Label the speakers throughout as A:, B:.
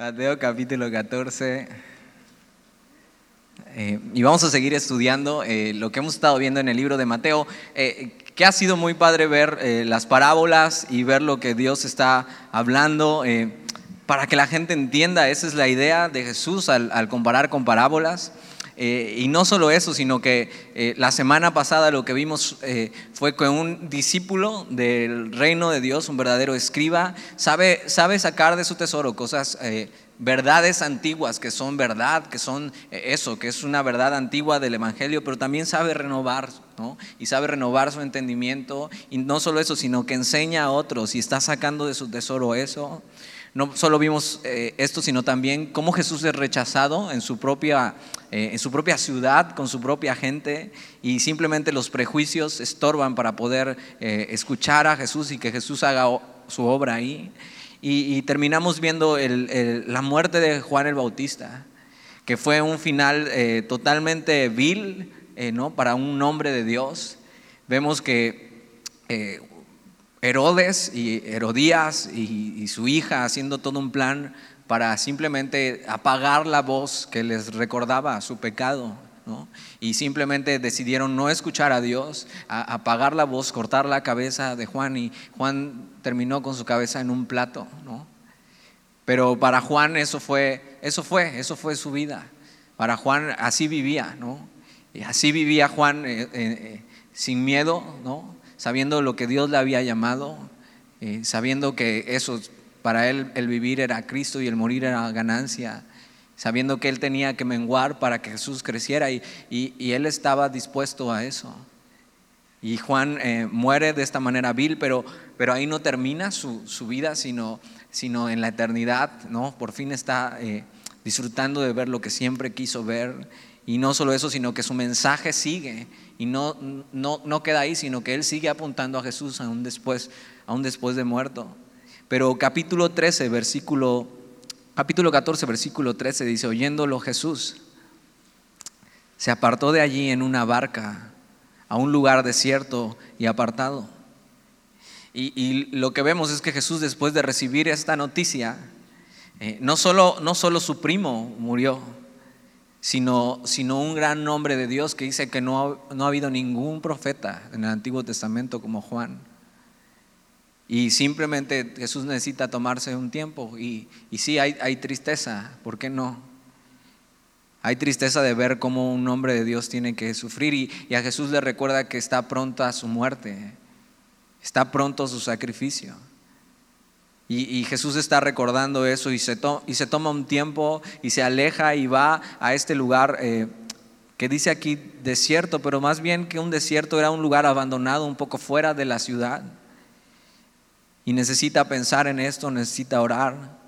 A: Mateo capítulo 14. Eh, y vamos a seguir estudiando eh, lo que hemos estado viendo en el libro de Mateo, eh, que ha sido muy padre ver las parábolas y ver lo que Dios está hablando para que la gente entienda. Esa es la idea de Jesús al comparar con parábolas. Eh, y no solo eso, sino que eh, la semana pasada lo que vimos eh, fue que un discípulo del reino de Dios, un verdadero escriba, sabe, sabe sacar de su tesoro cosas, verdades antiguas que son verdad, que son eso, que es una verdad antigua del Evangelio, pero también sabe renovar, ¿no? Y sabe renovar su entendimiento. Y no solo eso, sino que enseña a otros y está sacando de su tesoro eso. No solo vimos esto, sino también cómo Jesús es rechazado en su propia eh, en su propia ciudad, con su propia gente, y simplemente los prejuicios estorban para poder eh, escuchar a Jesús y que Jesús haga su obra ahí. Y, terminamos viendo la muerte de Juan el Bautista, que fue un final eh, totalmente vil ¿no? para un hombre de Dios. Vemos que Herodes y Herodías y, su hija haciendo todo un plan para simplemente apagar la voz que les recordaba su pecado. Y simplemente decidieron no escuchar a Dios, apagar la voz, cortar la cabeza de Juan y Juan terminó con su cabeza en un plato. Pero para Juan eso fue, eso fue, eso fue su vida. Para Juan así vivía, ¿no? Y así vivía Juan eh, eh, eh, sin miedo, ¿no? Sabiendo lo que Dios le había llamado, sabiendo que eso para él el vivir era Cristo y el morir era ganancia, sabiendo que él tenía que menguar para que Jesús creciera y, él estaba dispuesto a eso. Y Juan eh, muere de esta manera vil, pero, pero ahí no termina su, vida, sino, sino, en la eternidad, ¿no? Por fin está eh, disfrutando de ver lo que siempre quiso ver. Y no solo eso, sino que su mensaje sigue y no, no, no queda ahí, sino que él sigue apuntando a Jesús aún después, aún después de muerto. Pero capítulo 13, versículo, capítulo 14, versículo 13 dice, oyéndolo Jesús, se apartó de allí en una barca a un lugar desierto y apartado. Y, lo que vemos es que Jesús después de recibir esta noticia, eh, no, solo, no solo su primo murió, sino, sino un gran nombre de Dios que dice que no, no ha habido ningún profeta en el Antiguo Testamento como Juan. Y simplemente Jesús necesita tomarse un tiempo. Y, y sí, hay, hay, tristeza, ¿por qué no? Hay tristeza de ver cómo un hombre de Dios tiene que sufrir y, a Jesús le recuerda que está pronta su muerte, está pronto su sacrificio. Y, Jesús está recordando eso y se, y se, toma un tiempo y se aleja y va a este lugar eh, que dice aquí desierto, pero más bien que un desierto era un lugar abandonado un poco fuera de la ciudad y necesita pensar en esto, necesita orar.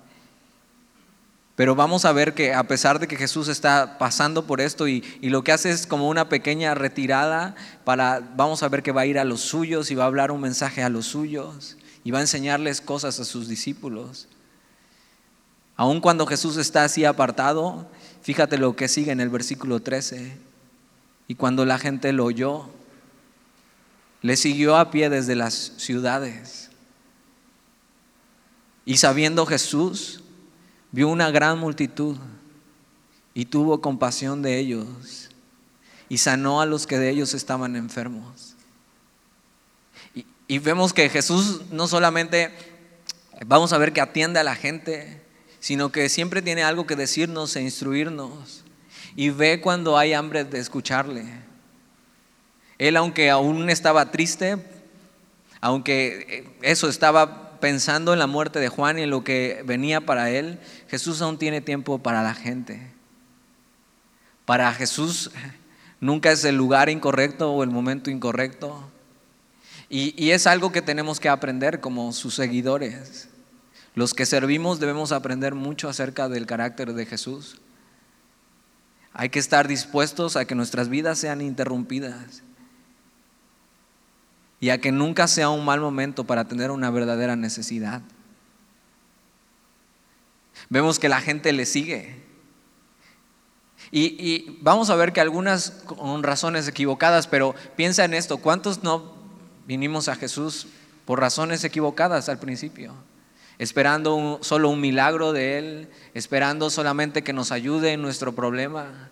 A: Pero vamos a ver que a pesar de que Jesús está pasando por esto y, lo que hace es como una pequeña retirada para, vamos a ver que va a ir a los suyos y va a hablar un mensaje a los suyos y va a enseñarles cosas a sus discípulos. Aun cuando Jesús está así apartado, fíjate lo que sigue en el versículo 13. Y cuando la gente lo oyó, le siguió a pie desde las ciudades y sabiendo Jesús, vio una gran multitud y tuvo compasión de ellos y sanó a los que de ellos estaban enfermos. Y, vemos que Jesús no solamente, vamos a ver que atiende a la gente, sino que siempre tiene algo que decirnos e instruirnos. Y ve cuando hay hambre de escucharle. Él, aunque aún estaba triste, aunque eso estaba pensando en la muerte de Juan y en lo que venía para él, Jesús aún tiene tiempo para la gente. Para Jesús nunca es el lugar incorrecto o el momento incorrecto. Y, es algo que tenemos que aprender como sus seguidores. Los que servimos debemos aprender mucho acerca del carácter de Jesús. Hay que estar dispuestos a que nuestras vidas sean interrumpidas y a que nunca sea un mal momento para tener una verdadera necesidad. Vemos que la gente le sigue. Y, vamos a ver que algunas con razones equivocadas, pero piensa en esto, ¿cuántos no vinimos a Jesús por razones equivocadas al principio? esperando solo un milagro de Él, esperando solamente que nos ayude en nuestro problema.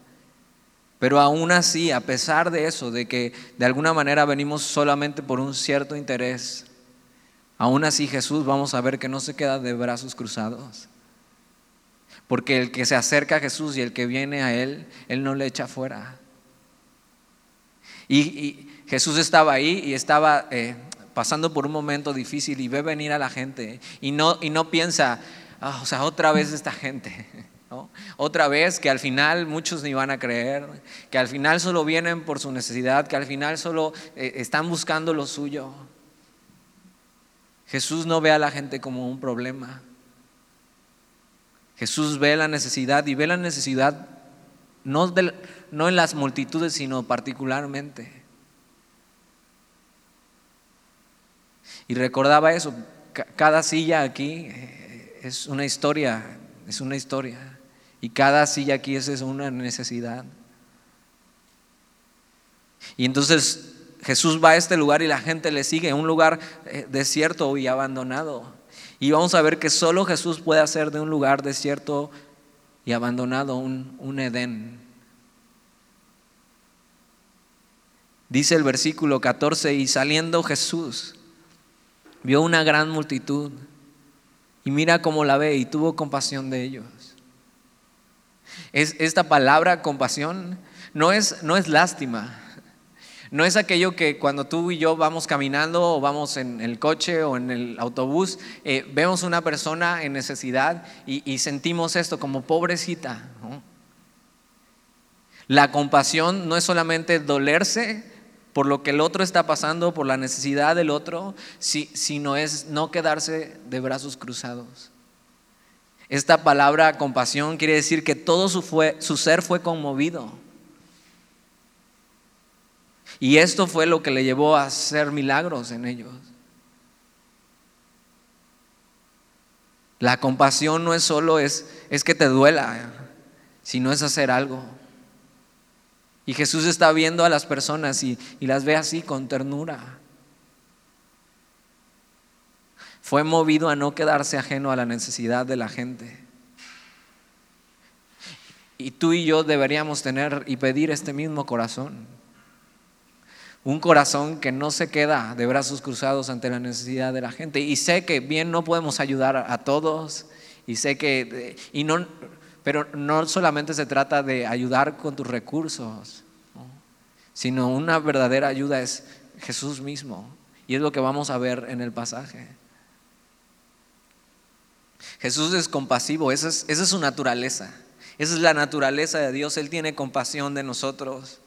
A: Pero aún así, a pesar de eso, de que de alguna manera venimos solamente por un cierto interés, aún así Jesús vamos a ver que no se queda de brazos cruzados. Porque el que se acerca a Jesús y el que viene a Él, Él no le echa fuera. Y, Jesús estaba ahí y estaba eh, pasando por un momento difícil y ve venir a la gente y no, y no piensa, ah, o sea, otra vez esta gente. Otra vez que al final muchos ni van a creer, que al final solo vienen por su necesidad, que al final solo eh, están buscando lo suyo. Jesús no ve a la gente como un problema. Jesús ve la necesidad y ve la necesidad no, no en las multitudes, sino particularmente. Y recordaba eso, cada silla aquí eh, es una historia, es una historia. Y cada silla aquí es una necesidad. Y entonces Jesús va a este lugar y la gente le sigue, un lugar eh, desierto y abandonado. Y vamos a ver que solo Jesús puede hacer de un lugar desierto y abandonado un, un Edén. Dice el versículo 14, y saliendo Jesús, vio una gran multitud y mira cómo la ve y tuvo compasión de ellos. Es, esta palabra compasión no es, no es lástima, no es aquello que cuando tú y yo vamos caminando o vamos en el coche o en el autobús, eh, vemos una persona en necesidad y, sentimos esto como pobrecita. La compasión no es solamente dolerse por lo que el otro está pasando, por la necesidad del otro, sino es no quedarse de brazos cruzados. Esta palabra compasión quiere decir que todo su, fue, su ser fue conmovido. Y esto fue lo que le llevó a hacer milagros en ellos. La compasión no es solo es, es que te duela, sino es hacer algo. Y Jesús está viendo a las personas y, las ve así con ternura. Fue movido a no quedarse ajeno a la necesidad de la gente. Y tú y yo deberíamos tener y pedir este mismo corazón. Un corazón que no se queda de brazos cruzados ante la necesidad de la gente. Y sé que bien no podemos ayudar a todos. Y sé que, y no, pero no solamente se trata de ayudar con tus recursos, sino una verdadera ayuda es Jesús mismo. Y es lo que vamos a ver en el pasaje. Jesús es compasivo, esa es, esa es su naturaleza. Esa es la naturaleza de Dios. Él tiene compasión de nosotros.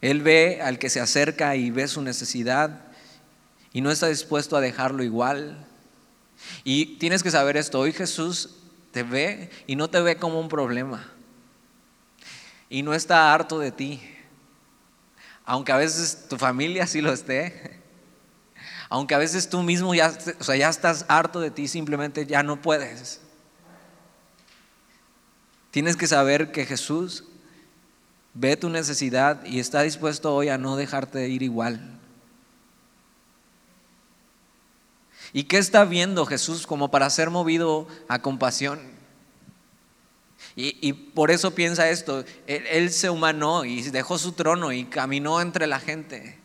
A: Él ve al que se acerca y ve su necesidad y no está dispuesto a dejarlo igual. Y tienes que saber esto, hoy Jesús te ve y no te ve como un problema. Y no está harto de ti. Aunque a veces tu familia sí lo esté. Aunque a veces tú mismo ya, o sea, ya estás harto de ti, simplemente ya no puedes. Tienes que saber que Jesús ve tu necesidad y está dispuesto hoy a no dejarte ir igual. ¿Y qué está viendo Jesús como para ser movido a compasión? Y, por eso piensa esto, él, se humanó y dejó su trono y caminó entre la gente.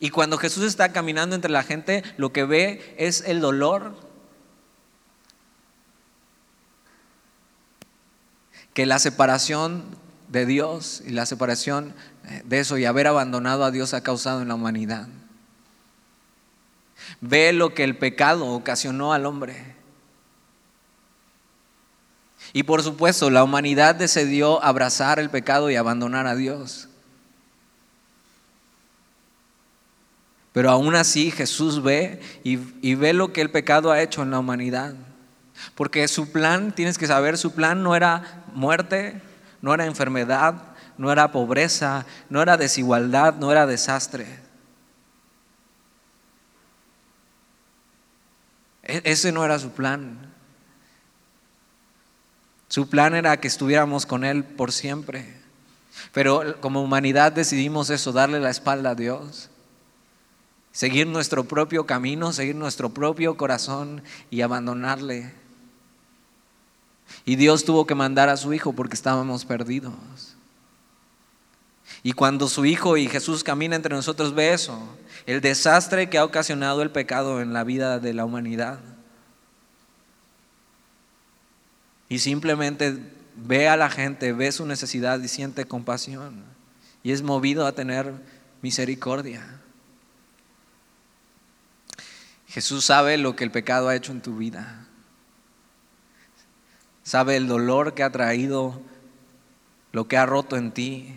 A: Y cuando Jesús está caminando entre la gente, lo que ve es el dolor. Que la separación de Dios y la separación de eso y haber abandonado a Dios ha causado en la humanidad ve lo que el pecado ocasionó al hombre. Y por supuesto, la humanidad decidió abrazar el pecado y abandonar a Dios. Pero aún así Jesús ve y, y, ve lo que el pecado ha hecho en la humanidad. Porque su plan, tienes que saber, su plan no era muerte, no era enfermedad, no era pobreza, no era desigualdad, no era desastre. E-, ese no era su plan. Su plan era que estuviéramos con Él por siempre. Pero como humanidad decidimos eso, darle la espalda a Dios. seguir nuestro propio camino, seguir nuestro propio corazón y abandonarle. Y Dios tuvo que mandar a su Hijo porque estábamos perdidos. Y cuando su Hijo y Jesús camina entre nosotros, ve eso, el desastre que ha ocasionado el pecado en la vida de la humanidad. Y simplemente ve a la gente, ve su necesidad y siente compasión. Y es movido a tener misericordia. Jesús sabe lo que el pecado ha hecho en tu vida. Sabe el dolor que ha traído, lo que ha roto en ti.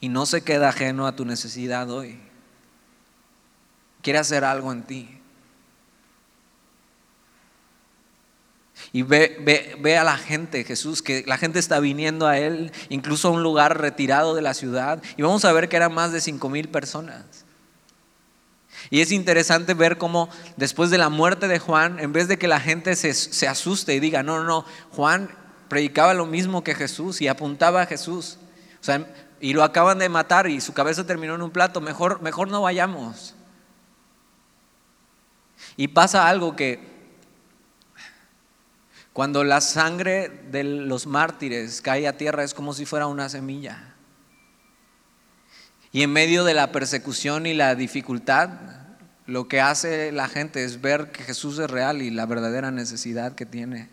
A: Y no se queda ajeno a tu necesidad hoy. Quiere hacer algo en ti. Y ve, ve, a la gente, Jesús, que la gente está viniendo a Él, incluso a un lugar retirado de la ciudad. Y vamos a ver que eran más de cinco mil personas. Y es interesante ver cómo después de la muerte de Juan, en vez de que la gente se, se asuste y diga, no, no, no, Juan predicaba lo mismo que Jesús y apuntaba a Jesús. O sea, y lo acaban de matar y su cabeza terminó en un plato, mejor, mejor no vayamos. Y pasa algo que cuando la sangre de los mártires cae a tierra es como si fuera una semilla. Y en medio de la persecución y la dificultad, lo que hace la gente es ver que Jesús es real y la verdadera necesidad que tiene.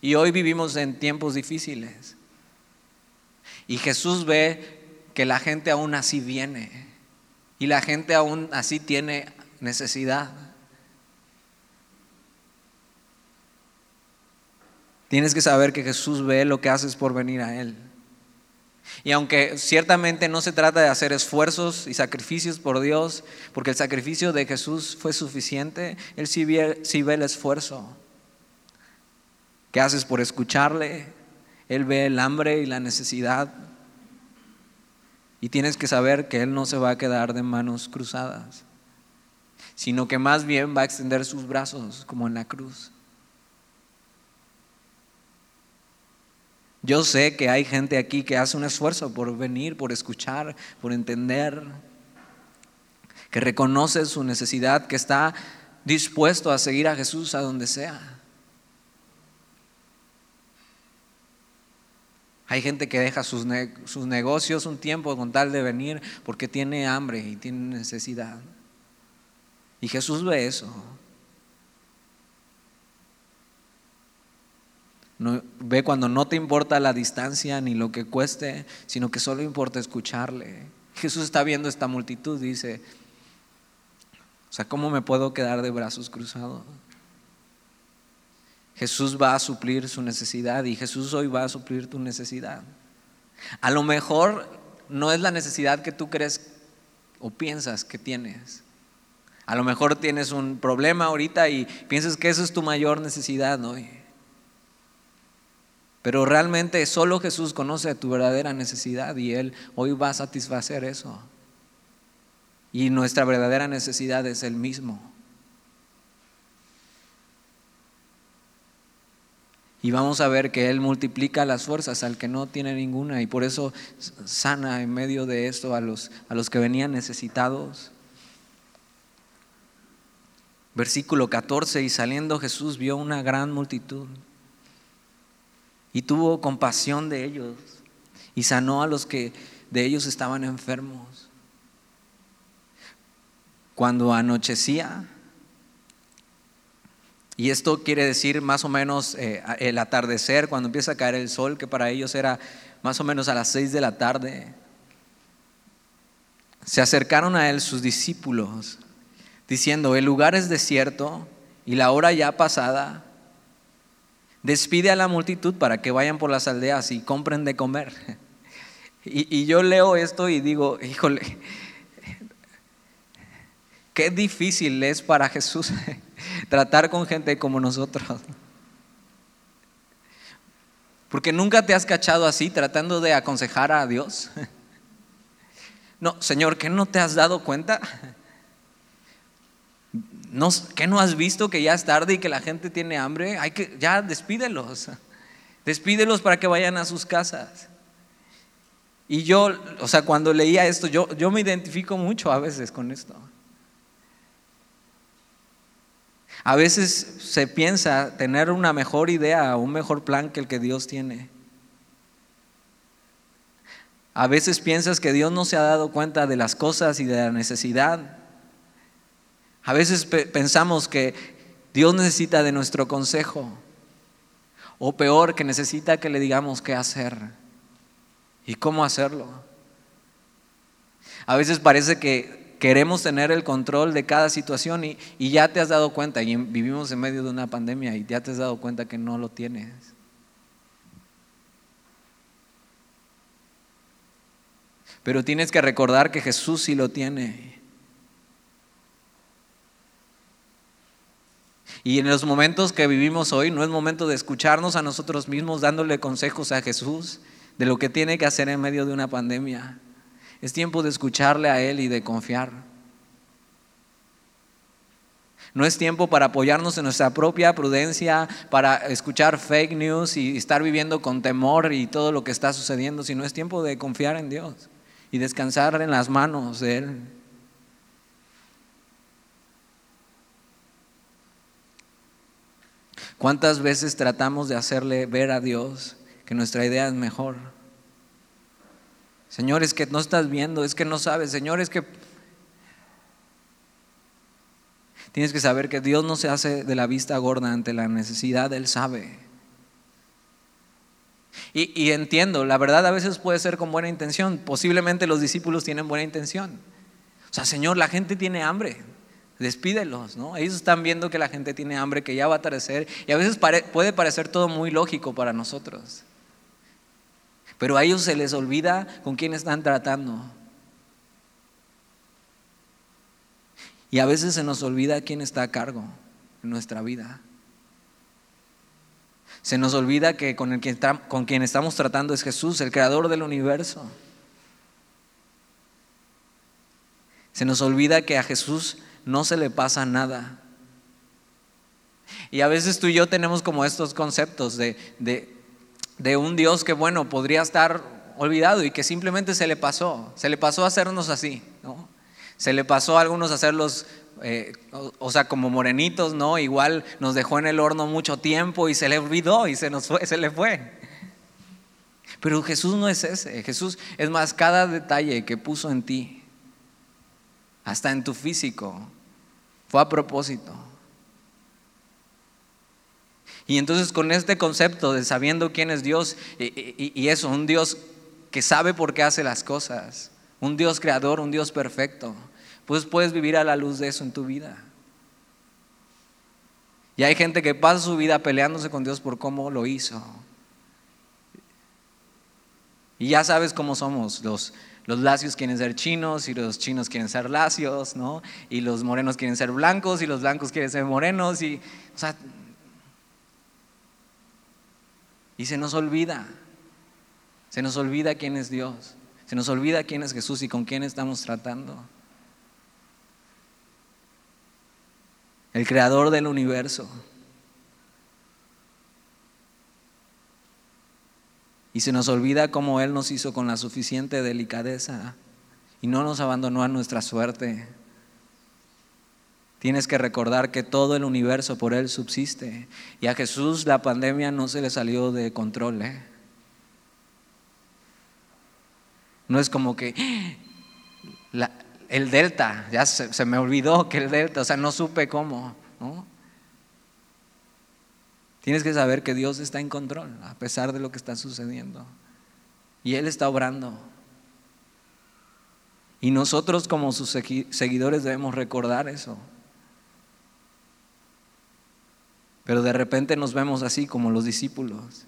A: Y hoy vivimos en tiempos difíciles. Y Jesús ve que la gente aún así viene. Y la gente aún así tiene necesidad. Tienes que saber que Jesús ve lo que haces por venir a Él. Y aunque ciertamente no se trata de hacer esfuerzos y sacrificios por Dios, porque el sacrificio de Jesús fue suficiente, Él sí ve, el esfuerzo que haces por escucharle. Él ve el hambre y la necesidad. Y tienes que saber que Él no se va a quedar de manos cruzadas, sino que más bien va a extender sus brazos como en la cruz. Yo sé que hay gente aquí que hace un esfuerzo por venir, por escuchar, por entender, que reconoce su necesidad, que está dispuesto a seguir a Jesús a donde sea. Hay gente que deja sus, negocios un tiempo con tal de venir porque tiene hambre y tiene necesidad. Y Jesús ve eso. ve cuando no te importa la distancia ni lo que cueste, sino que solo importa escucharle. Jesús está viendo esta multitud dice, o sea, ¿cómo me puedo quedar de brazos cruzados? Jesús va a suplir su necesidad y Jesús hoy va a suplir tu necesidad. A lo mejor no es la necesidad que tú crees o piensas que tienes. A lo mejor tienes un problema ahorita y piensas que eso es tu mayor necesidad hoy. Pero realmente solo Jesús conoce tu verdadera necesidad y Él hoy va a satisfacer eso. Y nuestra verdadera necesidad es el mismo. Y vamos a ver que Él multiplica las fuerzas al que no tiene ninguna y por eso sana en medio de esto a los, a los que venían necesitados. Versículo 14, y saliendo Jesús vio una gran multitud y tuvo compasión de ellos y sanó a los que de ellos estaban enfermos. Cuando anochecía, y esto quiere decir más o menos eh, el atardecer, cuando empieza a caer el sol, que para ellos era más o menos a las seis de la tarde, se acercaron a él sus discípulos, diciendo, el lugar es desierto y la hora ya pasada. Despide a la multitud para que vayan por las aldeas y compren de comer. Y, yo leo esto y digo, híjole, qué difícil es para Jesús tratar con gente como nosotros. Porque nunca te has cachado así tratando de aconsejar a Dios. No, Señor, ¿qué no te has dado cuenta? ¿No, ¿Qué no has visto que ya es tarde y que la gente tiene hambre? Hay que, ya despídelos. Despídelos para que vayan a sus casas. Y yo, o sea, cuando leía esto, yo, yo me identifico mucho a veces con esto. A veces se piensa tener una mejor idea, un mejor plan que el que Dios tiene. A veces piensas que Dios no se ha dado cuenta de las cosas y de la necesidad. A veces pensamos que Dios necesita de nuestro consejo. O peor, que necesita que le digamos qué hacer y cómo hacerlo. A veces parece que queremos tener el control de cada situación y, y, ya te has dado cuenta, y vivimos en medio de una pandemia y ya te has dado cuenta que no lo tienes. Pero tienes que recordar que Jesús sí lo tiene. Y en los momentos que vivimos hoy no es momento de escucharnos a nosotros mismos dándole consejos a Jesús de lo que tiene que hacer en medio de una pandemia. Es tiempo de escucharle a Él y de confiar. No es tiempo para apoyarnos en nuestra propia prudencia, para escuchar fake news y estar viviendo con temor y todo lo que está sucediendo, sino es tiempo de confiar en Dios y descansar en las manos de Él. ¿Cuántas veces tratamos de hacerle ver a Dios que nuestra idea es mejor? Señor, es que no estás viendo, es que no sabes, Señor, es que... Tienes que saber que Dios no se hace de la vista gorda ante la necesidad, Él sabe. Y, y, entiendo, la verdad a veces puede ser con buena intención, posiblemente los discípulos tienen buena intención. O sea, Señor, la gente tiene hambre, despídelos, ¿no? Ellos están viendo que la gente tiene hambre, que ya va a atardecer, y a veces puede parecer todo muy lógico para nosotros. Pero a ellos se les olvida con quién están tratando. Y a veces se nos olvida quién está a cargo en nuestra vida. Se nos olvida que con, el que, con quien estamos tratando es Jesús, el creador del universo. Se nos olvida que a Jesús no se le pasa nada. Y a veces tú y yo tenemos como estos conceptos de, de, un Dios que, bueno, podría estar olvidado y que simplemente se le pasó. Se le pasó a hacernos así, ¿no? Se le pasó a algunos hacerlos, eh, o, sea, como morenitos, ¿no? Igual nos dejó en el horno mucho tiempo y se le olvidó y se nos fue, se le fue. Pero Jesús no es ese. Jesús es más cada detalle que puso en ti, hasta en tu físico, fue a propósito. Y entonces con este concepto de sabiendo quién es Dios y, eso, un Dios que sabe por qué hace las cosas, un Dios creador, un Dios perfecto, pues puedes vivir a la luz de eso en tu vida. Y hay gente que pasa su vida peleándose con Dios por cómo lo hizo. Y ya sabes cómo somos los los lacios quieren ser chinos y los chinos quieren ser lacios, ¿no? Y los morenos quieren ser blancos y los blancos quieren ser morenos y, o sea, y se nos olvida, se nos olvida quién es Dios, se nos olvida quién es Jesús y con quién estamos tratando. El creador del universo. Y se nos olvida cómo Él nos hizo con la suficiente delicadeza y no nos abandonó a nuestra suerte. Tienes que recordar que todo el universo por Él subsiste. Y a Jesús la pandemia no se le salió de control. ¿eh? No es como que el delta, ya se, me olvidó que el delta, o sea, no supe cómo. ¿no? Tienes que saber que Dios está en control a pesar de lo que está sucediendo. Y Él está obrando. Y nosotros como sus seguidores debemos recordar eso. Pero de repente nos vemos así como los discípulos.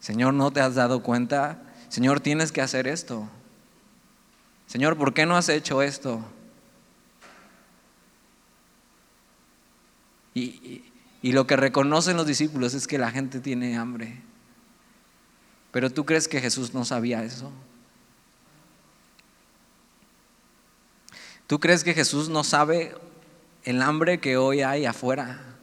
A: Señor, ¿no te has dado cuenta? Señor, tienes que hacer esto. Señor, ¿por qué no has hecho esto? Y, y lo que reconocen los discípulos es que la gente tiene hambre. Pero tú crees que Jesús no sabía eso. ¿Tú crees que Jesús no sabe el hambre que hoy hay afuera?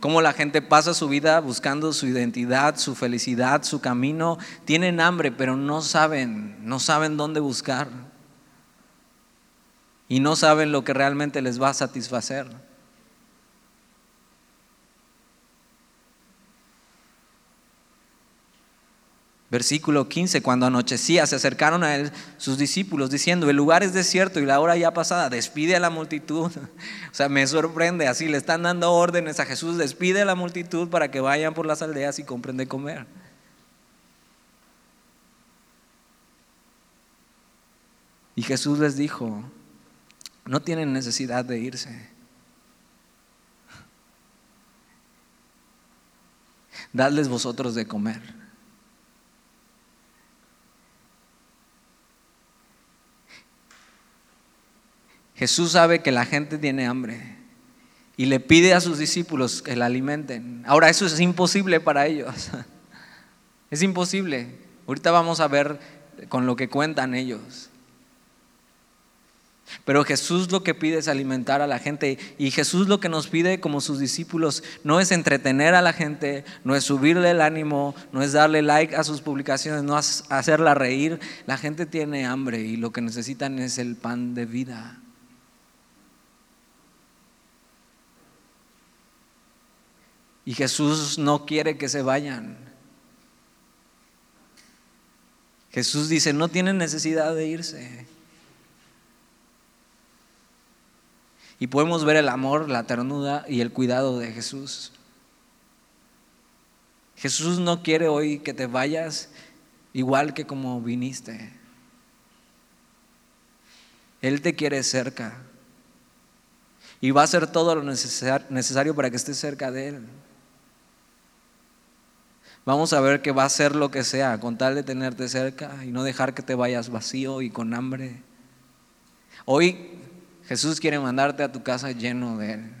A: Cómo la gente pasa su vida buscando su identidad, su felicidad, su camino. Tienen hambre, pero no saben, no saben dónde buscar. Y no saben lo que realmente les va a satisfacer. Versículo 15, cuando anochecía se acercaron a él sus discípulos diciendo, el lugar es desierto y la hora ya pasada, despide a la multitud. O sea, me sorprende, así le están dando órdenes a Jesús, despide a la multitud para que vayan por las aldeas y compren de comer. Y Jesús les dijo, no tienen necesidad de irse. Dadles vosotros de comer. Jesús sabe que la gente tiene hambre y le pide a sus discípulos que la alimenten. Ahora eso es imposible para ellos. Es imposible. Ahorita vamos a ver con lo que cuentan ellos. Pero Jesús lo que pide es alimentar a la gente y Jesús lo que nos pide como sus discípulos no es entretener a la gente, no es subirle el ánimo, no es darle like a sus publicaciones, no es hacerla reír. La gente tiene hambre y lo que necesitan es el pan de vida. Y Jesús no quiere que se vayan. Jesús dice, no tienen necesidad de irse. Y podemos ver el amor, la ternura y el cuidado de Jesús. Jesús no quiere hoy que te vayas igual que como viniste. Él te quiere cerca. Y va a hacer todo lo necesario para que estés cerca de Él. Vamos a ver que va a ser lo que sea, con tal de tenerte cerca y no dejar que te vayas vacío y con hambre. Hoy Jesús quiere mandarte a tu casa lleno de Él.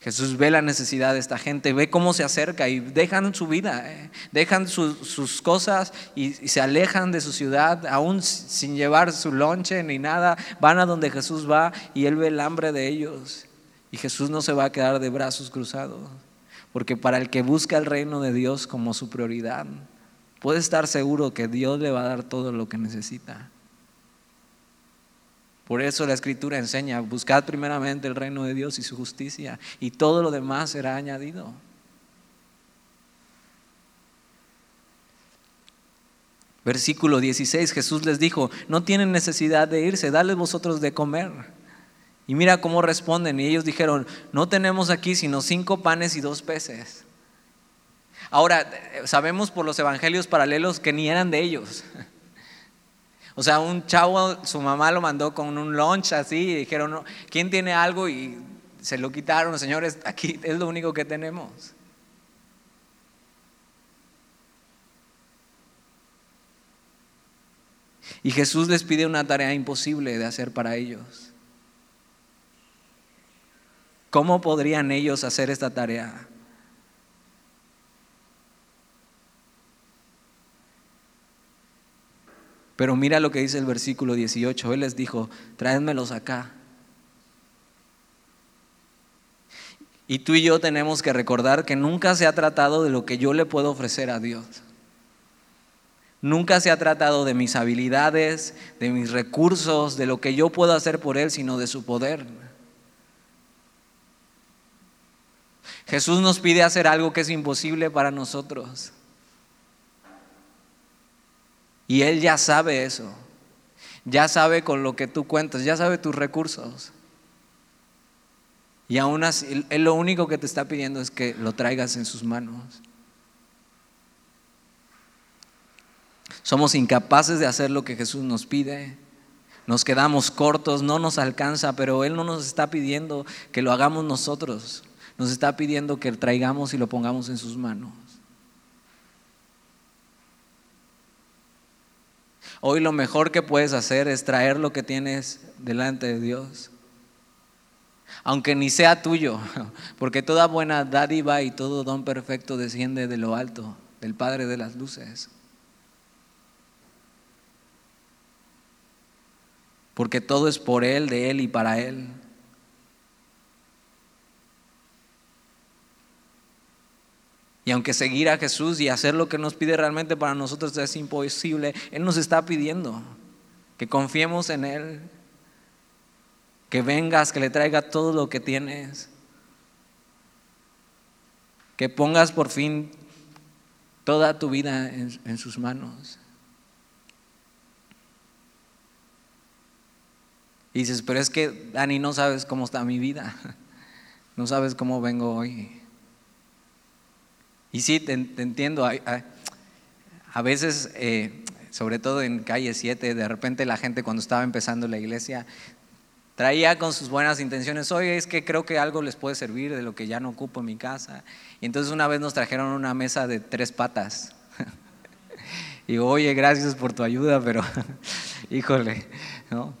A: Jesús ve la necesidad de esta gente, ve cómo se acerca y dejan su vida, eh, dejan sus cosas y, y, se alejan de su ciudad, aún sin llevar su lonche ni nada, van a donde Jesús va y Él ve el hambre de ellos. Y Jesús no se va a quedar de brazos cruzados, porque para el que busca el reino de Dios como su prioridad, puede estar seguro que Dios le va a dar todo lo que necesita. Por eso la escritura enseña, buscad primeramente el reino de Dios y su justicia, y todo lo demás será añadido. Versículo 16, Jesús les dijo, no tienen necesidad de irse, dale vosotros de comer. Y mira cómo responden. Y ellos dijeron, no tenemos aquí sino cinco panes y dos peces. Ahora, sabemos por los evangelios paralelos que ni eran de ellos. O sea, un chavo, su mamá lo mandó con un lunch así y dijeron, ¿quién tiene algo? Y se lo quitaron, señores, aquí es lo único que tenemos. Y Jesús les pide una tarea imposible de hacer para ellos. ¿Cómo podrían ellos hacer esta tarea? Pero mira lo que dice el versículo 18. Él les dijo, tráenmelos acá. Y tú y yo tenemos que recordar que nunca se ha tratado de lo que yo le puedo ofrecer a Dios. Nunca se ha tratado de mis habilidades, de mis recursos, de lo que yo puedo hacer por Él, sino de su poder. Jesús nos pide hacer algo que es imposible para nosotros. Y Él ya sabe eso. Ya sabe con lo que tú cuentas, ya sabe tus recursos. Y aún así, Él lo único que te está pidiendo es que lo traigas en sus manos. Somos incapaces de hacer lo que Jesús nos pide. Nos quedamos cortos, no nos alcanza, pero Él no nos está pidiendo que lo hagamos nosotros nos está pidiendo que traigamos y lo pongamos en sus manos. Hoy lo mejor que puedes hacer es traer lo que tienes delante de Dios. Aunque ni sea tuyo, porque toda buena dádiva y todo don perfecto desciende de lo alto, del Padre de las Luces. Porque todo es por Él, de Él y para Él. Y aunque seguir a Jesús y hacer lo que nos pide realmente para nosotros es imposible, Él nos está pidiendo que confiemos en Él, que vengas, que le traiga todo lo que tienes, que pongas por fin toda tu vida en, sus manos. Y dices, pero es que, Dani, no sabes cómo está mi vida, no sabes cómo vengo hoy. Y sí, te, entiendo, a, veces, eh, sobre todo en calle 7, de repente la gente cuando estaba empezando la iglesia traía con sus buenas intenciones, oye, es que creo que algo les puede servir de lo que ya no ocupo en mi casa. Y entonces una vez nos trajeron una mesa de tres patas. y oye, gracias por tu ayuda, pero híjole, ¿no?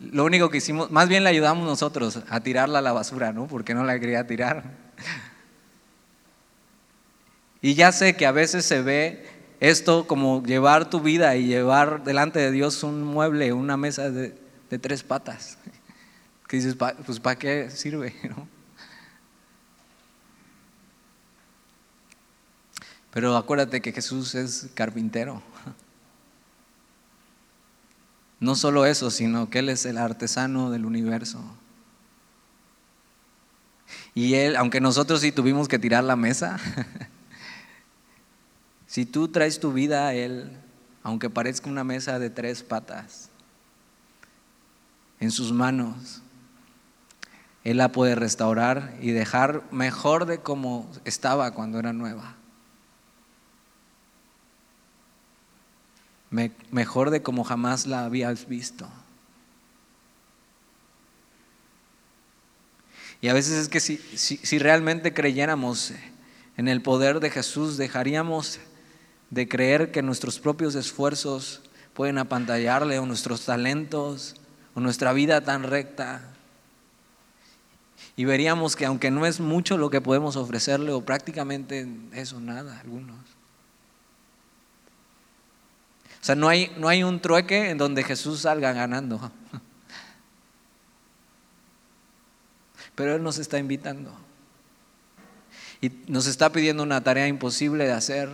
A: Lo único que hicimos, más bien le ayudamos nosotros a tirarla a la basura, ¿no? Porque no la quería tirar. Y ya sé que a veces se ve esto como llevar tu vida y llevar delante de Dios un mueble, una mesa de, tres patas. Que dices, pues ¿para qué sirve? Pero acuérdate que Jesús es carpintero. No solo eso, sino que Él es el artesano del universo. Y Él, aunque nosotros sí tuvimos que tirar la mesa, si tú traes tu vida a Él, aunque parezca una mesa de tres patas, en sus manos, Él la puede restaurar y dejar mejor de como estaba cuando era nueva. mejor de como jamás la habías visto. Y a veces es que si, si, realmente creyéramos en el poder de Jesús, dejaríamos de creer que nuestros propios esfuerzos pueden apantallarle o nuestros talentos o nuestra vida tan recta. Y veríamos que aunque no es mucho lo que podemos ofrecerle o prácticamente eso, nada, algunos. O sea, no hay, no hay un trueque en donde Jesús salga ganando. Pero Él nos está invitando. Y nos está pidiendo una tarea imposible de hacer.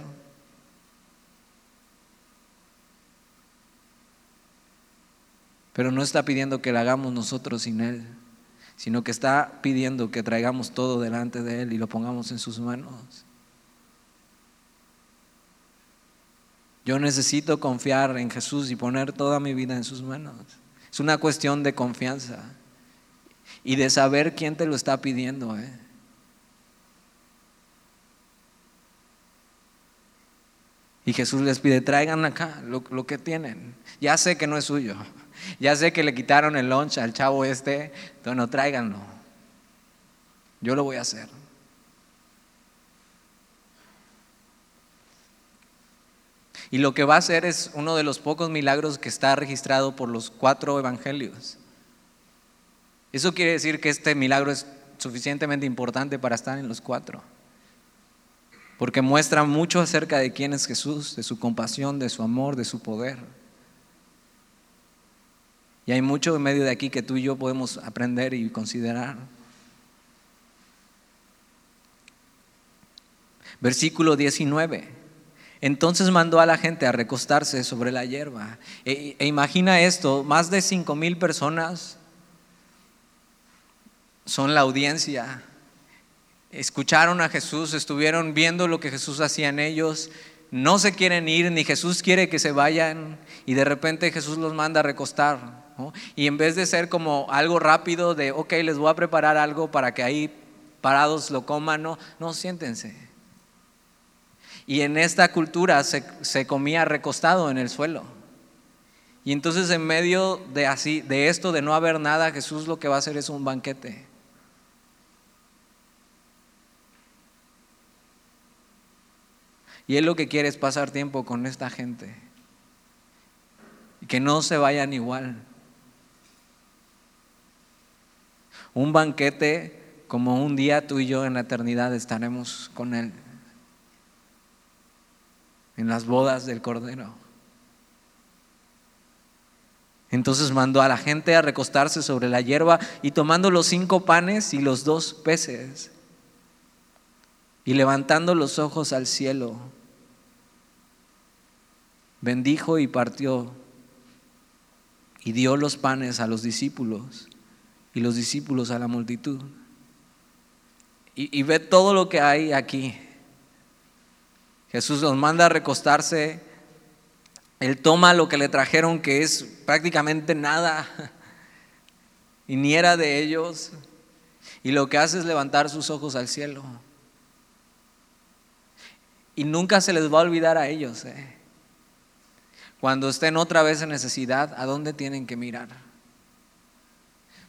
A: Pero no está pidiendo que la hagamos nosotros sin Él, sino que está pidiendo que traigamos todo delante de Él y lo pongamos en sus manos. Yo necesito confiar en Jesús y poner toda mi vida en sus manos. Es una cuestión de confianza y de saber quién te lo está pidiendo. ¿eh? Y Jesús les pide, traigan acá lo, lo, que tienen. Ya sé que no es suyo. Ya sé que le quitaron el lunch al chavo este. Entonces no, tráiganlo. Yo lo voy a hacer. Y lo que va a hacer es uno de los pocos milagros que está registrado por los cuatro evangelios. Eso quiere decir que este milagro es suficientemente importante para estar en los cuatro. Porque muestra mucho acerca de quién es Jesús, de su compasión, de su amor, de su poder. Y hay mucho en medio de aquí que tú y yo podemos aprender y considerar. Versículo 19. Entonces mandó a la gente a recostarse sobre la hierba. E, e, imagina esto, más de cinco mil personas son la audiencia. Escucharon a Jesús, estuvieron viendo lo que Jesús hacía en ellos. No se quieren ir, ni Jesús quiere que se vayan. Y de repente Jesús los manda a recostar. Y en vez de ser como algo rápido de, ok, les voy a preparar algo para que ahí parados lo coman, no, no, siéntense y en esta cultura se, comía recostado en el suelo. Y entonces en medio de, así, de esto, de no haber nada, Jesús lo que va a hacer es un banquete. Y Él lo que quiere es pasar tiempo con esta gente. Y que no se vayan igual. Un banquete como un día tú y yo en la eternidad estaremos con Él en las bodas del Cordero. Entonces mandó a la gente a recostarse sobre la hierba y tomando los cinco panes y los dos peces, Y levantando los ojos al cielo, bendijo y partió y dio los panes a los discípulos y los discípulos a la multitud. Y, ve todo lo que hay aquí. Jesús los manda a recostarse. Él toma lo que le trajeron, que es prácticamente nada, y ni era de ellos. Y lo que hace es levantar sus ojos al cielo. Y nunca se les va a olvidar a ellos. ¿eh? Cuando estén otra vez en necesidad, ¿a dónde tienen que mirar?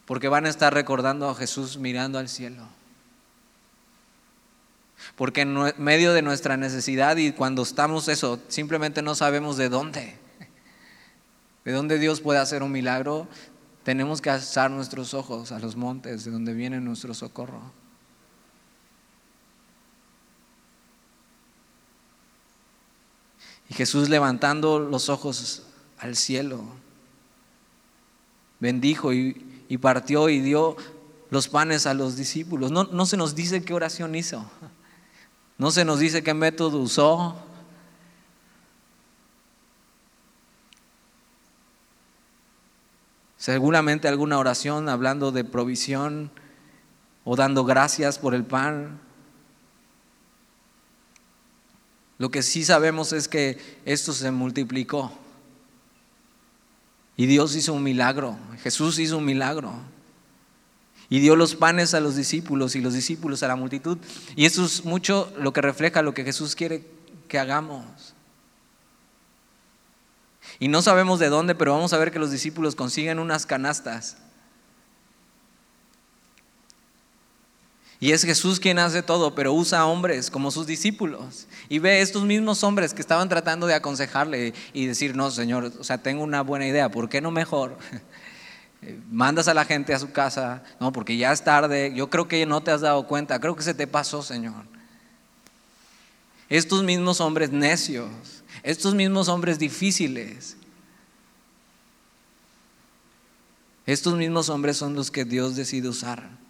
A: Porque van a estar recordando a Jesús mirando al cielo. Porque en medio de nuestra necesidad y cuando estamos eso, simplemente no sabemos de dónde. De dónde Dios puede hacer un milagro, tenemos que alzar nuestros ojos a los montes de donde viene nuestro socorro. Y Jesús levantando los ojos al cielo, bendijo y, partió y dio los panes a los discípulos. No, no se nos dice qué oración hizo, no se nos dice qué método usó. Seguramente alguna oración hablando de provisión o dando gracias por el pan. Lo que sí sabemos es que esto se multiplicó. Y Dios hizo un milagro. Jesús hizo un milagro. Y dio los panes a los discípulos y los discípulos a la multitud. Y eso es mucho lo que refleja lo que Jesús quiere que hagamos. Y no sabemos de dónde, pero vamos a ver que los discípulos consiguen unas canastas Y es Jesús quien hace todo, pero usa hombres como sus discípulos. Y ve estos mismos hombres que estaban tratando de aconsejarle y decir, no, Señor, o sea, tengo una buena idea, ¿por qué no mejor? Mandas a la gente a su casa, no, porque ya es tarde, yo creo que no te has dado cuenta, creo que se te pasó, Señor. Estos mismos hombres necios, estos mismos hombres difíciles, estos mismos hombres son los que Dios decide usar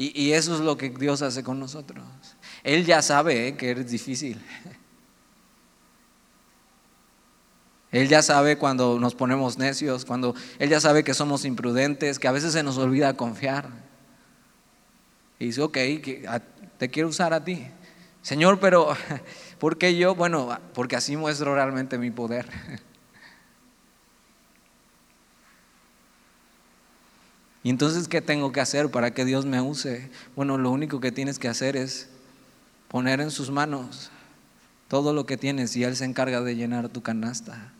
A: Y, eso es lo que Dios hace con nosotros. Él ya sabe eh, que eres difícil. Él ya sabe cuando nos ponemos necios, cuando Él ya sabe que somos imprudentes, que a veces se nos olvida confiar. Y dice, ok, te quiero usar a ti. Señor, pero ¿por qué yo? Bueno, porque así muestro realmente mi poder. Entonces, ¿qué tengo que hacer para que Dios me use? Bueno, lo único que tienes que hacer es poner en sus manos todo lo que tienes y Él se encarga de llenar tu canasta.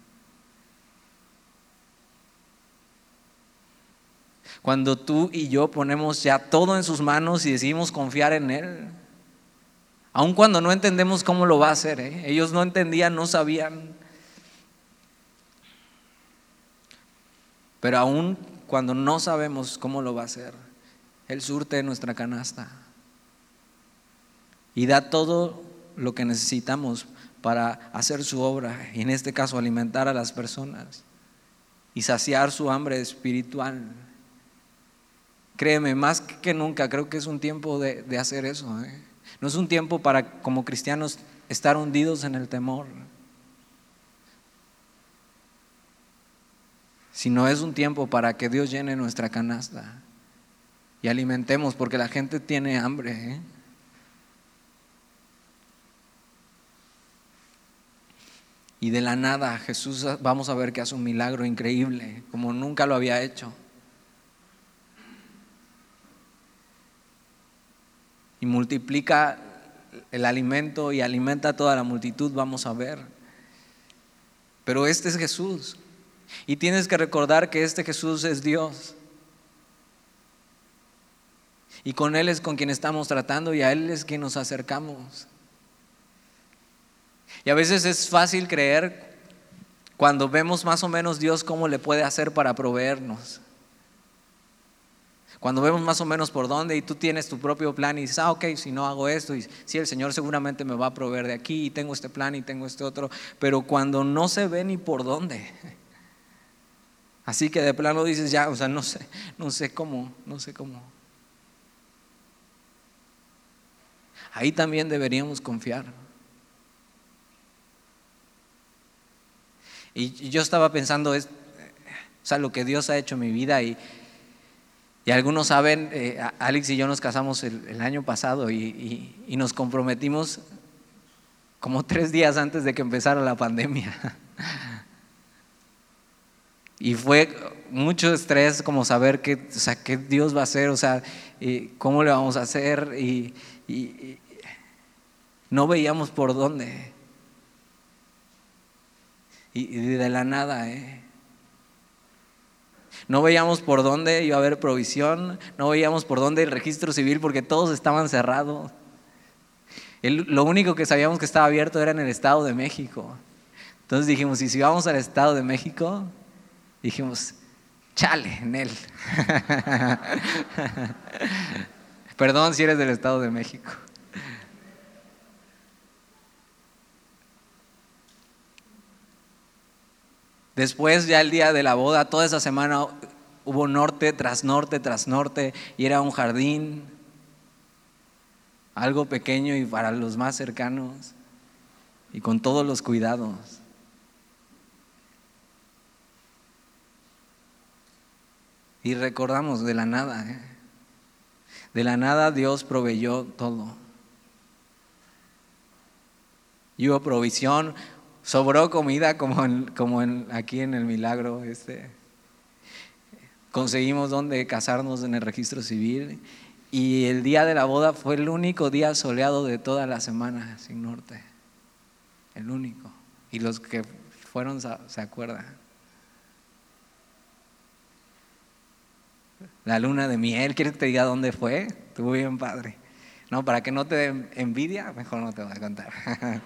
A: Cuando tú y yo ponemos ya todo en sus manos y decidimos confiar en Él, aun cuando no entendemos cómo lo va a hacer, ¿eh? ellos no entendían, no sabían, pero aún cuando no sabemos cómo lo va a hacer. Él surte nuestra canasta y da todo lo que necesitamos para hacer su obra y en este caso alimentar a las personas y saciar su hambre espiritual. Créeme, más que nunca creo que es un tiempo de, hacer eso. ¿eh? No es un tiempo para como cristianos estar hundidos en el temor. Sino es un tiempo para que Dios llene nuestra canasta y alimentemos, porque la gente tiene hambre. ¿eh? Y de la nada Jesús vamos a ver que hace un milagro increíble, como nunca lo había hecho. Y multiplica el alimento y alimenta a toda la multitud, vamos a ver. Pero este es Jesús. Y tienes que recordar que este Jesús es Dios. Y con Él es con quien estamos tratando y a Él es quien nos acercamos. Y a veces es fácil creer cuando vemos más o menos Dios cómo le puede hacer para proveernos. Cuando vemos más o menos por dónde y tú tienes tu propio plan y dices, ah, ok, si no hago esto, y si el Señor seguramente me va a proveer de aquí y tengo este plan y tengo este otro, pero cuando no se ve ni por dónde, Así que de plano dices, ya, o sea, no sé, no sé cómo, no sé cómo. Ahí también deberíamos confiar. Y yo estaba pensando, es, o sea, lo que Dios ha hecho en mi vida y, y algunos saben, eh, Alex y yo nos casamos el, año pasado y, y, nos comprometimos como tres días antes de que empezara la pandemia. Y fue mucho estrés como saber qué, o sea, qué Dios va a hacer, o sea, cómo le vamos a hacer y, no veíamos por dónde. Y, de la nada, ¿eh? No veíamos por dónde iba a haber provisión, no veíamos por dónde el registro civil porque todos estaban cerrados. lo único que sabíamos que estaba abierto era en el Estado de México. Entonces dijimos, ¿y si vamos al Estado de México? Dijimos, chale, en él. Perdón si eres del Estado de México. Después, ya el día de la boda, toda esa semana hubo norte tras norte tras norte y era un jardín, algo pequeño y para los más cercanos y con todos los cuidados. Y recordamos de la nada, ¿eh? de la nada Dios proveyó todo. Hubo provisión, sobró comida como, como aquí en el milagro. Este. Conseguimos donde casarnos en el registro civil y el día de la boda fue el único día soleado de toda la semana sin norte. El único. Y los que fueron se acuerdan. La luna de miel, ¿quieres que te diga dónde fue? Estuvo bien padre. No, para que no te dé envidia, mejor no te voy a contar.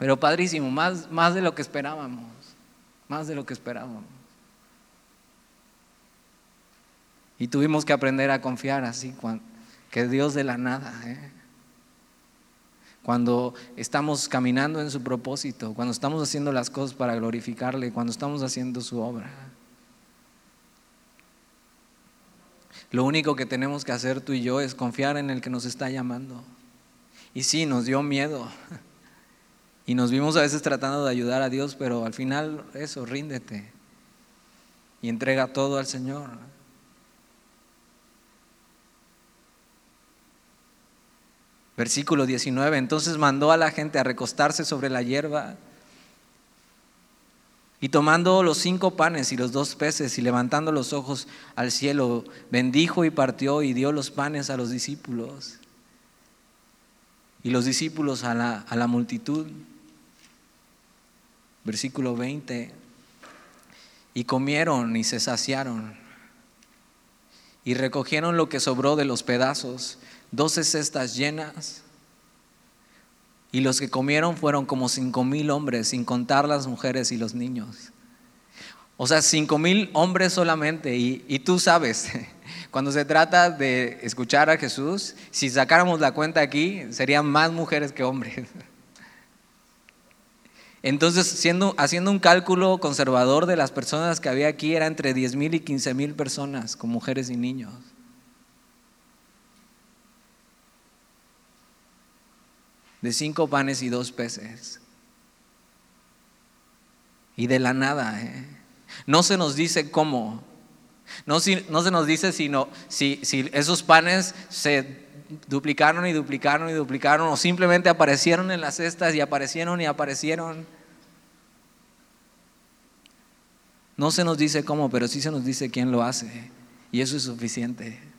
A: Pero padrísimo, más, más de lo que esperábamos, más de lo que esperábamos. Y tuvimos que aprender a confiar así, que Dios de la nada, ¿eh? cuando estamos caminando en su propósito, cuando estamos haciendo las cosas para glorificarle, cuando estamos haciendo su obra. Lo único que tenemos que hacer tú y yo es confiar en el que nos está llamando. Y sí, nos dio miedo. Y nos vimos a veces tratando de ayudar a Dios, pero al final eso, ríndete y entrega todo al Señor. Versículo 19, entonces mandó a la gente a recostarse sobre la hierba y tomando los cinco panes y los dos peces y levantando los ojos al cielo, bendijo y partió y dio los panes a los discípulos. Y los discípulos a la, a la multitud. Versículo 20, y comieron y se saciaron, y recogieron lo que sobró de los pedazos, doce cestas llenas, y los que comieron fueron como cinco mil hombres, sin contar las mujeres y los niños. O sea, cinco mil hombres solamente, y, tú sabes, cuando se trata de escuchar a Jesús, si sacáramos la cuenta aquí, serían más mujeres que hombres. Entonces, haciendo un cálculo conservador de las personas que había aquí, era entre 10 mil y 15 mil personas, con mujeres y niños. De cinco panes y dos peces. Y de la nada, ¿eh? No se nos dice cómo. No, no se nos dice sino si, si esos panes se duplicaron y duplicaron y duplicaron o simplemente aparecieron en las cestas y aparecieron y aparecieron. No se nos dice cómo, pero sí se nos dice quién lo hace. Y eso es suficiente.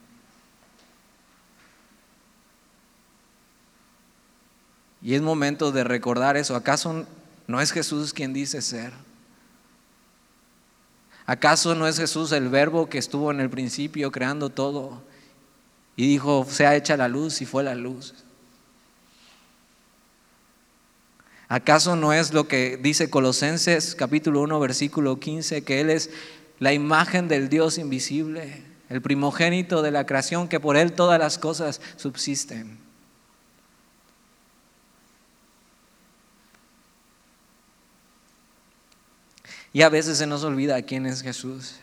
A: Y es momento de recordar eso. ¿Acaso no es Jesús quien dice ser? ¿Acaso no es Jesús el verbo que estuvo en el principio creando todo? Y dijo, sea hecha la luz y fue la luz. ¿Acaso no es lo que dice Colosenses capítulo 1 versículo 15, que Él es la imagen del Dios invisible, el primogénito de la creación, que por Él todas las cosas subsisten? Y a veces se nos olvida quién es Jesús.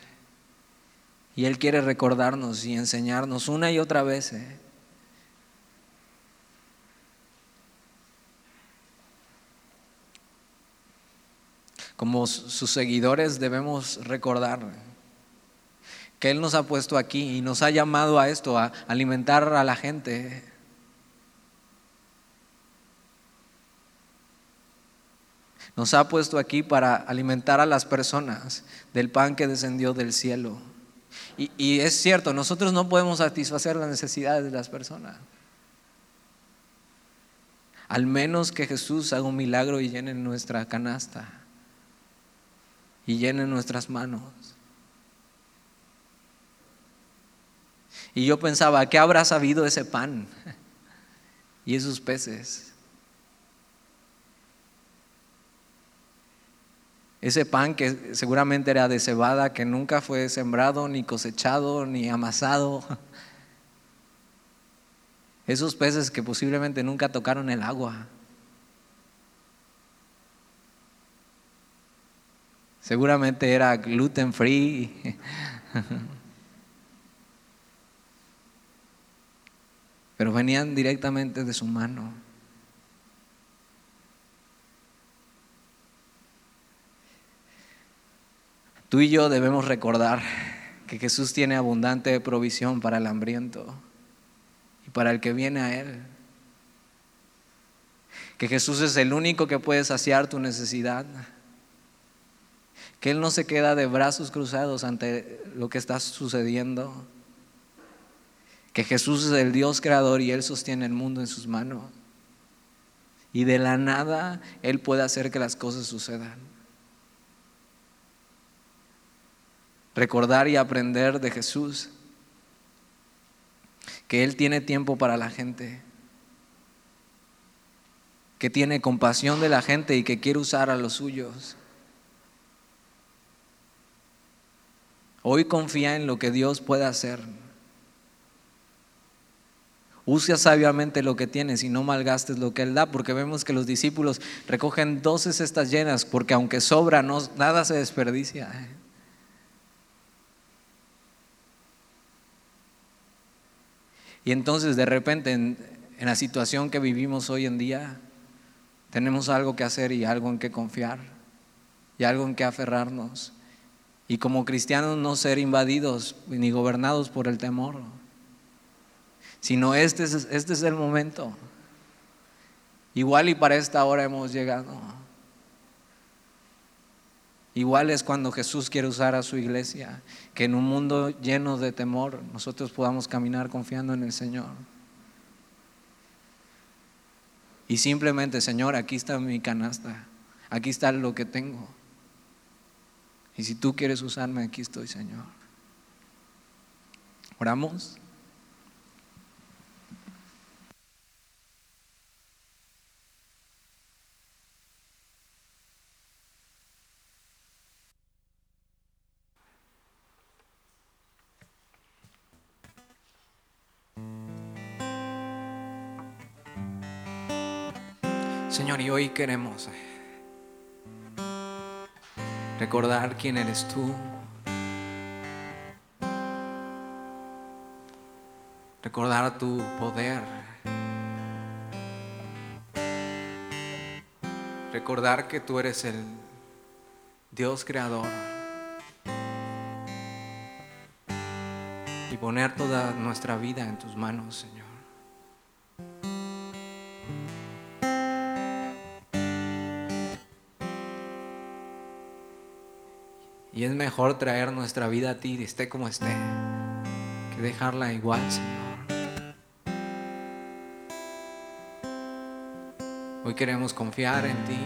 A: Y Él quiere recordarnos y enseñarnos una y otra vez. ¿eh? Como sus seguidores debemos recordar que Él nos ha puesto aquí y nos ha llamado a esto, a alimentar a la gente. Nos ha puesto aquí para alimentar a las personas del pan que descendió del cielo. Y, es cierto, nosotros no podemos satisfacer las necesidades de las personas. Al menos que Jesús haga un milagro y llene nuestra canasta y llene nuestras manos. Y yo pensaba, ¿qué habrá sabido ese pan y esos peces? Ese pan que seguramente era de cebada, que nunca fue sembrado, ni cosechado, ni amasado. Esos peces que posiblemente nunca tocaron el agua. Seguramente era gluten free. Pero venían directamente de su mano. Tú y yo debemos recordar que Jesús tiene abundante provisión para el hambriento y para el que viene a Él. Que Jesús es el único que puede saciar tu necesidad. Que Él no se queda de brazos cruzados ante lo que está sucediendo. Que Jesús es el Dios creador y Él sostiene el mundo en sus manos. Y de la nada Él puede hacer que las cosas sucedan. Recordar y aprender de Jesús, que Él tiene tiempo para la gente, que tiene compasión de la gente y que quiere usar a los suyos. Hoy confía en lo que Dios puede hacer. Usa sabiamente lo que tienes y no malgastes lo que Él da, porque vemos que los discípulos recogen doce cestas llenas, porque aunque sobra, no, nada se desperdicia. Y entonces de repente en, la situación que vivimos hoy en día, tenemos algo que hacer y algo en que confiar y algo en que aferrarnos. Y como cristianos no ser invadidos ni gobernados por el temor, sino este es, este es el momento. Igual y para esta hora hemos llegado. Igual es cuando Jesús quiere usar a su iglesia, que en un mundo lleno de temor nosotros podamos caminar confiando en el Señor. Y simplemente, Señor, aquí está mi canasta, aquí está lo que tengo. Y si tú quieres usarme, aquí estoy, Señor. Oramos. Y hoy queremos eh, recordar quién eres tú. Recordar tu poder. Recordar que tú eres el Dios creador. Y poner toda nuestra vida en tus manos, Señor. Y es mejor traer nuestra vida a ti, esté como esté, que dejarla igual, Señor. Hoy queremos confiar en ti.